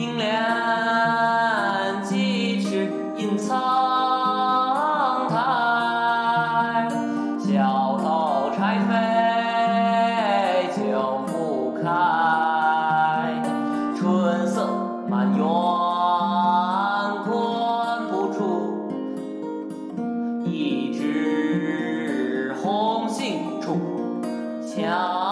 银莲几尺映苍苔，小楼柴扉久不开。春色满园关不住，一枝红杏出墙。